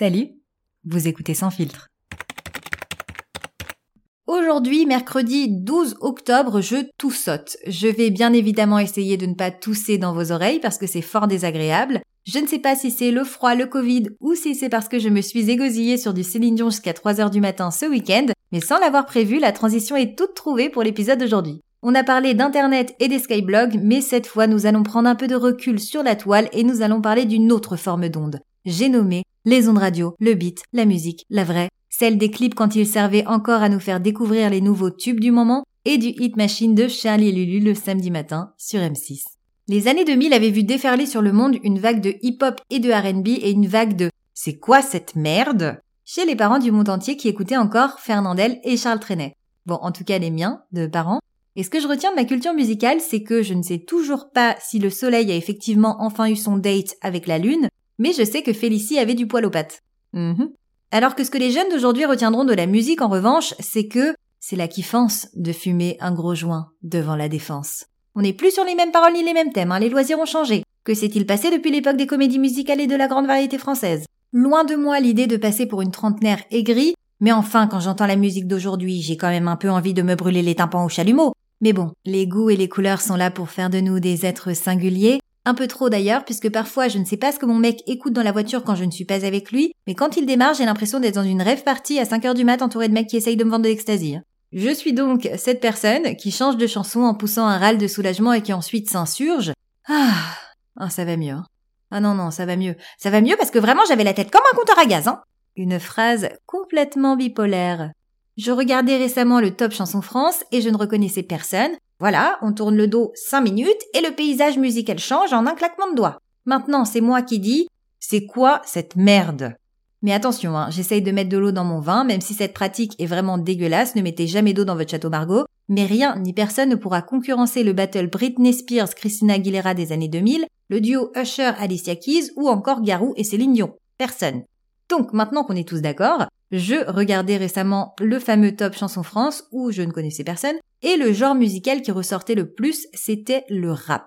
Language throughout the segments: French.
Salut, vous écoutez Sans Filtre. Aujourd'hui, mercredi 12 octobre, je toussote. Je vais bien évidemment essayer de ne pas tousser dans vos oreilles parce que c'est fort désagréable. Je ne sais pas si c'est le froid, le Covid ou si c'est parce que je me suis égosillée sur du Céline Dion jusqu'à 3 heures du matin ce week-end, mais sans l'avoir prévu, la transition est toute trouvée pour l'épisode d'aujourd'hui. On a parlé d'internet et des skyblogs, mais cette fois nous allons prendre un peu de recul sur la toile et nous allons parler d'une autre forme d'onde. J'ai nommé les ondes radio, le beat, la musique, la vraie, celle des clips quand ils servaient encore à nous faire découvrir les nouveaux tubes du moment, et du hit machine de Charlie et Lulu le samedi matin sur M6. Les années 2000 avaient vu déferler sur le monde une vague de hip-hop et de R&B et une vague de c'est quoi cette merde? chez les parents du monde entier qui écoutaient encore Fernandel et Charles Trenet. Bon, en tout cas les miens, de parents. Et ce que je retiens de ma culture musicale, c'est que je ne sais toujours pas si le soleil a effectivement enfin eu son date avec la lune, mais je sais que Félicie avait du poil aux pattes. Mhm. Alors que ce que les jeunes d'aujourd'hui retiendront de la musique en revanche, c'est que c'est la kiffance de fumer un gros joint devant la défense. On n'est plus sur les mêmes paroles ni les mêmes thèmes, hein, les loisirs ont changé. Que s'est-il passé depuis l'époque des comédies musicales et de la grande variété française? Loin de moi l'idée de passer pour une trentenaire aigrie, mais enfin quand j'entends la musique d'aujourd'hui, j'ai quand même un peu envie de me brûler les tympans au chalumeau. Mais bon, les goûts et les couleurs sont là pour faire de nous des êtres singuliers, un peu trop d'ailleurs, puisque parfois je ne sais pas ce que mon mec écoute dans la voiture quand je ne suis pas avec lui, mais quand il démarre, j'ai l'impression d'être dans une rêve partie à 5 heures du mat entouré de mecs qui essayent de me vendre de l'extasie. Je suis donc cette personne qui change de chanson en poussant un râle de soulagement et qui ensuite s'insurge. Ah, ah ça va mieux. Hein. Ah non, non, ça va mieux. Ça va mieux parce que vraiment j'avais la tête comme un compteur à gaz, hein. Une phrase complètement bipolaire. Je regardais récemment le Top Chanson France et je ne reconnaissais personne, voilà, on tourne le dos 5 minutes et le paysage musical change en un claquement de doigts. Maintenant, c'est moi qui dis c'est quoi cette merde? Mais attention, hein, j'essaye de mettre de l'eau dans mon vin, même si cette pratique est vraiment dégueulasse, ne mettez jamais d'eau dans votre château Margot, mais rien ni personne ne pourra concurrencer le battle Britney Spears Christina Aguilera des années 2000, le duo Usher Alicia Keys ou encore Garou et Céline Dion. Personne. Donc maintenant qu'on est tous d'accord, je regardais récemment le fameux Top Chanson France où je ne connaissais personne et le genre musical qui ressortait le plus c'était le rap.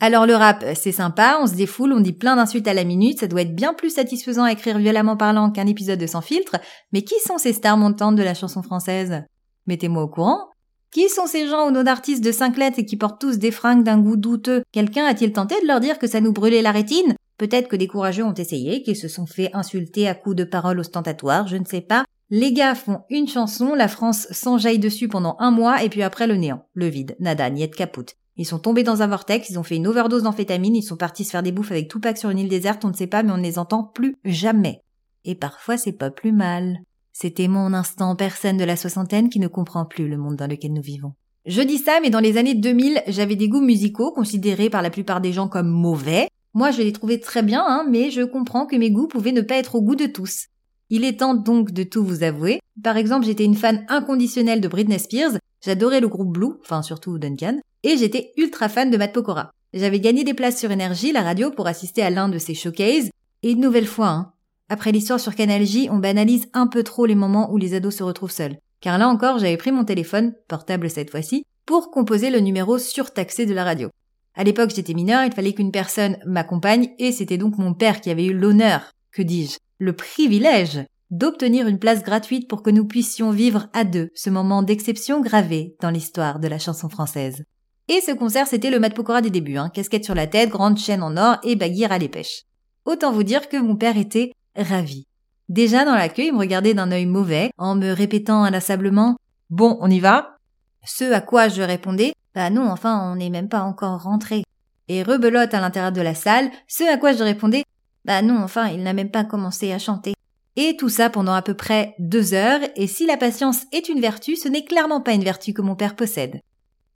Alors le rap, c'est sympa, on se défoule, on dit plein d'insultes à la minute, ça doit être bien plus satisfaisant à écrire violemment parlant qu'un épisode de Sans filtre, mais qui sont ces stars montantes de la chanson française? Mettez-moi au courant. Qui sont ces gens au nom d'artistes de cinq lettres et qui portent tous des fringues d'un goût douteux? Quelqu'un a-t-il tenté de leur dire que ça nous brûlait la rétine? Peut-être que des courageux ont essayé, qu'ils se sont fait insulter à coups de paroles ostentatoires, je ne sais pas. Les gars font une chanson, la France s'enjaille dessus pendant un mois et puis après le néant, le vide, nada, niet caput. Ils sont tombés dans un vortex, ils ont fait une overdose d'amphétamine, ils sont partis se faire des bouffes avec Tupac sur une île déserte, on ne sait pas, mais on ne les entend plus jamais. Et parfois c'est pas plus mal. C'était mon instant personne de la soixantaine qui ne comprend plus le monde dans lequel nous vivons. Je dis ça, mais dans les années 2000, j'avais des goûts musicaux considérés par la plupart des gens comme mauvais, moi, je l'ai trouvé très bien, hein, mais je comprends que mes goûts pouvaient ne pas être au goût de tous. Il est temps donc de tout vous avouer. Par exemple, j'étais une fan inconditionnelle de Britney Spears, j'adorais le groupe Blue, enfin surtout Duncan, et j'étais ultra fan de Matt Pokora. J'avais gagné des places sur Énergie, la radio, pour assister à l'un de ses showcases, et une nouvelle fois, hein, après l'histoire sur Canal J, on banalise un peu trop les moments où les ados se retrouvent seuls. Car là encore, j'avais pris mon téléphone, portable cette fois-ci, pour composer le numéro surtaxé de la radio. À l'époque, j'étais mineur, il fallait qu'une personne m'accompagne, et c'était donc mon père qui avait eu l'honneur, que dis-je, le privilège d'obtenir une place gratuite pour que nous puissions vivre à deux ce moment d'exception gravé dans l'histoire de la chanson française. Et ce concert, c'était le Mat Pokora des débuts, hein, casquette sur la tête, grande chaîne en or et baguire à l'épêche. Autant vous dire que mon père était ravi. Déjà dans l'accueil, il me regardait d'un œil mauvais, en me répétant inlassablement Bon, on y va? Ce à quoi je répondais bah non, enfin, on n'est même pas encore rentré. Et rebelote à l'intérieur de la salle, ce à quoi je répondais Bah non, enfin, il n'a même pas commencé à chanter. Et tout ça pendant à peu près deux heures, et si la patience est une vertu, ce n'est clairement pas une vertu que mon père possède.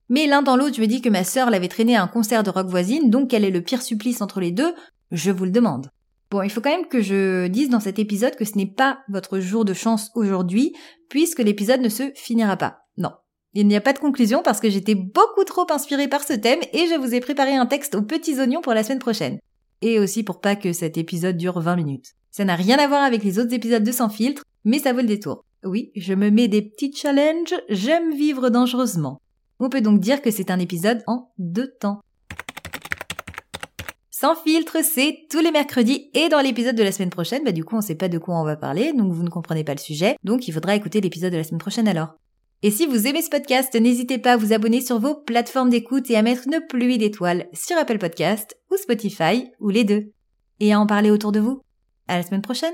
Mais l'un dans l'autre, je me dis que ma sœur l'avait traîné à un concert de rock voisine, donc quel est le pire supplice entre les deux Je vous le demande. Bon, il faut quand même que je dise dans cet épisode que ce n'est pas votre jour de chance aujourd'hui, puisque l'épisode ne se finira pas. Non. Il n'y a pas de conclusion parce que j'étais beaucoup trop inspirée par ce thème et je vous ai préparé un texte aux petits oignons pour la semaine prochaine. Et aussi pour pas que cet épisode dure 20 minutes. Ça n'a rien à voir avec les autres épisodes de Sans filtre, mais ça vaut le détour. Oui, je me mets des petits challenges, j'aime vivre dangereusement. On peut donc dire que c'est un épisode en deux temps. Sans filtre, c'est tous les mercredis et dans l'épisode de la semaine prochaine, bah du coup on sait pas de quoi on va parler, donc vous ne comprenez pas le sujet, donc il faudra écouter l'épisode de la semaine prochaine alors. Et si vous aimez ce podcast, n'hésitez pas à vous abonner sur vos plateformes d'écoute et à mettre une pluie d'étoiles sur Apple Podcast ou Spotify ou les deux. Et à en parler autour de vous. À la semaine prochaine!